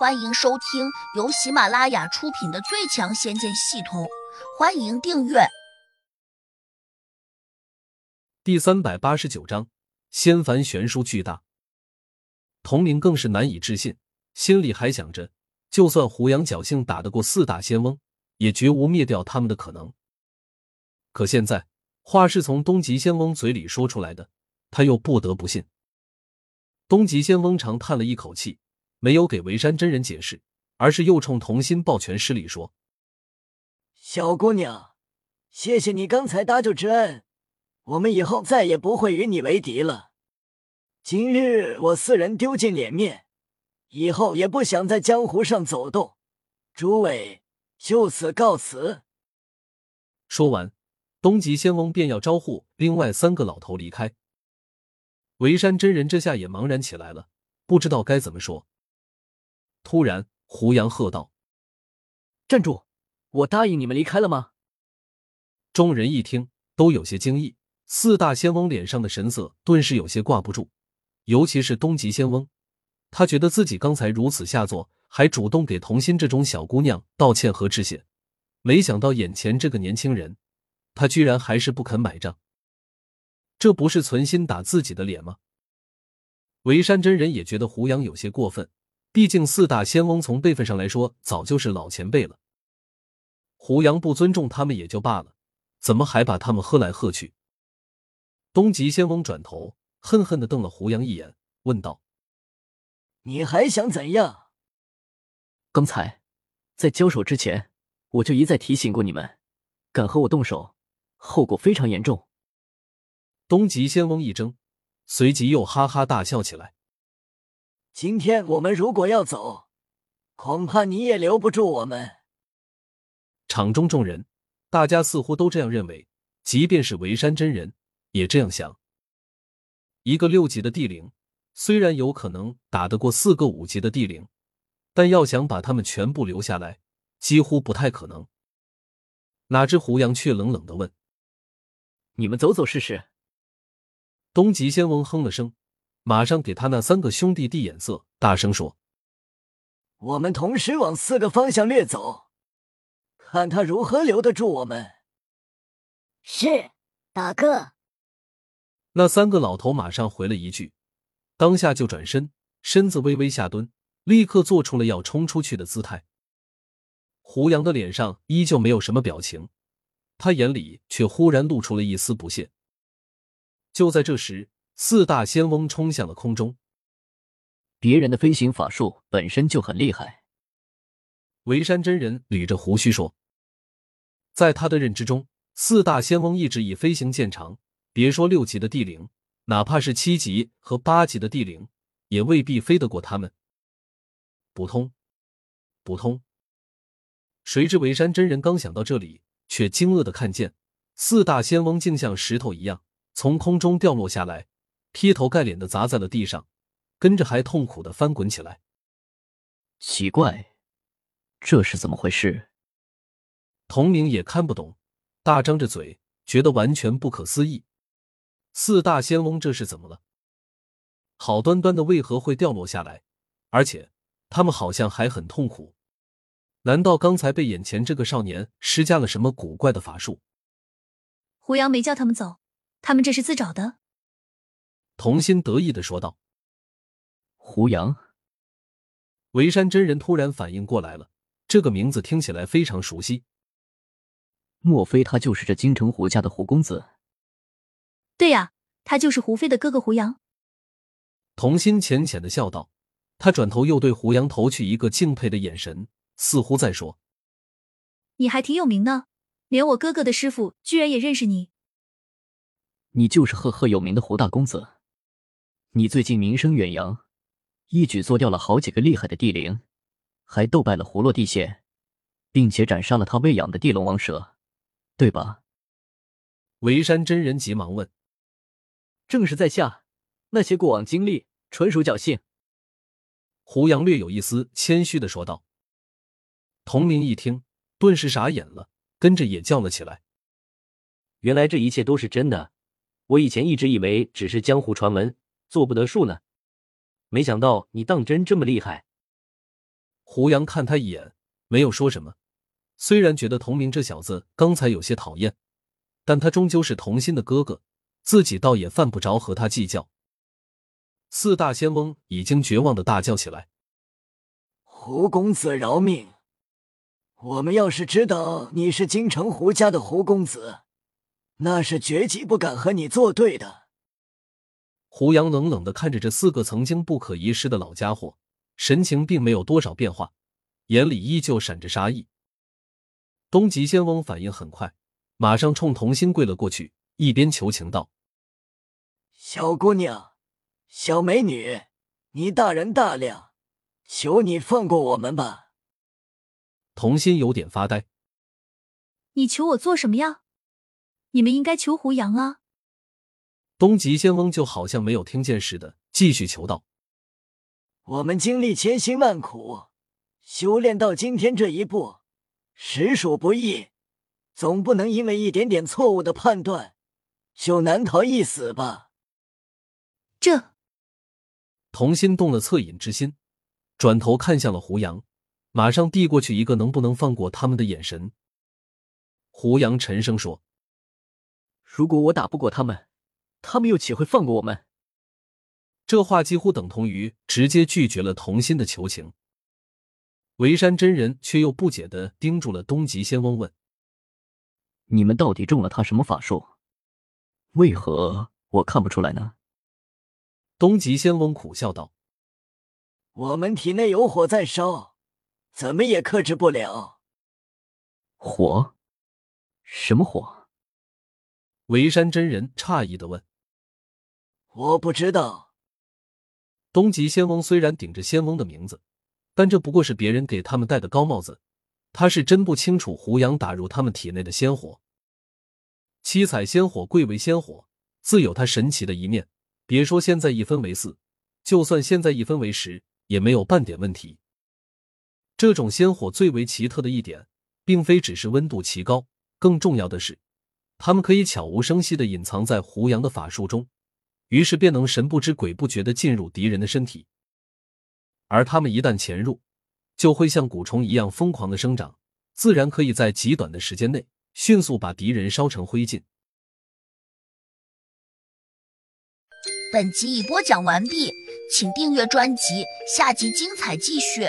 欢迎收听由喜马拉雅出品的《最强仙剑系统》，欢迎订阅。第三百八十九章，仙凡悬殊巨大。童明更是难以置信，心里还想着，就算胡杨侥幸打得过四大仙翁，也绝无灭掉他们的可能。可现在话是从东极仙翁嘴里说出来的，他又不得不信。东极仙翁长叹了一口气。没有给维山真人解释，而是又冲童心抱拳施礼说：“小姑娘，谢谢你刚才搭救之恩，我们以后再也不会与你为敌了。今日我四人丢尽脸面，以后也不想在江湖上走动。诸位就此告辞。”说完，东极仙翁便要招呼另外三个老头离开。维山真人这下也茫然起来了，不知道该怎么说。突然，胡杨喝道：“站住！我答应你们离开了吗？”众人一听，都有些惊异。四大仙翁脸上的神色顿时有些挂不住，尤其是东极仙翁，他觉得自己刚才如此下作，还主动给童心这种小姑娘道歉和致谢，没想到眼前这个年轻人，他居然还是不肯买账，这不是存心打自己的脸吗？维山真人也觉得胡杨有些过分。毕竟四大仙翁从辈分上来说早就是老前辈了，胡杨不尊重他们也就罢了，怎么还把他们喝来喝去？东极仙翁转头恨恨的瞪了胡杨一眼，问道：“你还想怎样？”刚才在交手之前，我就一再提醒过你们，敢和我动手，后果非常严重。东极仙翁一怔，随即又哈哈大笑起来。今天我们如果要走，恐怕你也留不住我们。场中众人，大家似乎都这样认为，即便是围山真人也这样想。一个六级的地灵，虽然有可能打得过四个五级的地灵，但要想把他们全部留下来，几乎不太可能。哪知胡杨却冷冷的问：“你们走走试试？”东极仙翁哼了声。马上给他那三个兄弟递眼色，大声说：“我们同时往四个方向掠走，看他如何留得住我们。”是，大哥。那三个老头马上回了一句，当下就转身，身子微微下蹲，立刻做出了要冲出去的姿态。胡杨的脸上依旧没有什么表情，他眼里却忽然露出了一丝不屑。就在这时。四大仙翁冲向了空中。别人的飞行法术本身就很厉害。维山真人捋着胡须说：“在他的认知中，四大仙翁一直以飞行见长。别说六级的地灵，哪怕是七级和八级的地灵，也未必飞得过他们。”不通，不通。谁知维山真人刚想到这里，却惊愕的看见四大仙翁竟像石头一样从空中掉落下来。劈头盖脸的砸在了地上，跟着还痛苦的翻滚起来。奇怪，这是怎么回事？童明也看不懂，大张着嘴，觉得完全不可思议。四大仙翁这是怎么了？好端端的为何会掉落下来？而且他们好像还很痛苦。难道刚才被眼前这个少年施加了什么古怪的法术？胡杨没叫他们走，他们这是自找的。童心得意的说道：“胡杨。”维山真人突然反应过来了，这个名字听起来非常熟悉。莫非他就是这京城胡家的胡公子？对呀，他就是胡飞的哥哥胡杨。童心浅浅的笑道，他转头又对胡杨投去一个敬佩的眼神，似乎在说：“你还挺有名呢，连我哥哥的师傅居然也认识你。”你就是赫赫有名的胡大公子。你最近名声远扬，一举做掉了好几个厉害的地灵，还斗败了胡落地仙，并且斩杀了他喂养的地龙王蛇，对吧？维山真人急忙问：“正是在下，那些过往经历纯属侥幸。”胡杨略有一丝谦虚的说道。童明一听，顿时傻眼了，跟着也叫了起来：“原来这一切都是真的！我以前一直以为只是江湖传闻。”做不得数呢，没想到你当真这么厉害。胡杨看他一眼，没有说什么。虽然觉得童明这小子刚才有些讨厌，但他终究是童心的哥哥，自己倒也犯不着和他计较。四大仙翁已经绝望的大叫起来：“胡公子饶命！我们要是知道你是京城胡家的胡公子，那是绝技不敢和你作对的。”胡杨冷冷的看着这四个曾经不可一世的老家伙，神情并没有多少变化，眼里依旧闪着杀意。东极仙翁反应很快，马上冲童心跪了过去，一边求情道：“小姑娘，小美女，你大人大量，求你放过我们吧。”童心有点发呆：“你求我做什么呀？你们应该求胡杨啊。”东极仙翁就好像没有听见似的，继续求道：“我们经历千辛万苦，修炼到今天这一步。”实属不易，总不能因为一点点错误的判断就难逃一死吧？这童心动了恻隐之心，转头看向了胡杨，马上递过去一个能不能放过他们的眼神。胡杨沉声说：“如果我打不过他们，他们又岂会放过我们？”这话几乎等同于直接拒绝了童心的求情。维山真人却又不解的盯住了东极仙翁，问：“你们到底中了他什么法术？为何我看不出来呢？”东极仙翁苦笑道：“我们体内有火在烧，怎么也克制不了。”火？什么火？维山真人诧异的问：“我不知道。”东极仙翁虽然顶着仙翁的名字。但这不过是别人给他们戴的高帽子，他是真不清楚胡杨打入他们体内的仙火。七彩仙火贵为仙火，自有它神奇的一面。别说现在一分为四，就算现在一分为十，也没有半点问题。这种仙火最为奇特的一点，并非只是温度奇高，更重要的是，他们可以悄无声息的隐藏在胡杨的法术中，于是便能神不知鬼不觉的进入敌人的身体。而他们一旦潜入，就会像蛊虫一样疯狂的生长，自然可以在极短的时间内迅速把敌人烧成灰烬。本集已播讲完毕，请订阅专辑，下集精彩继续。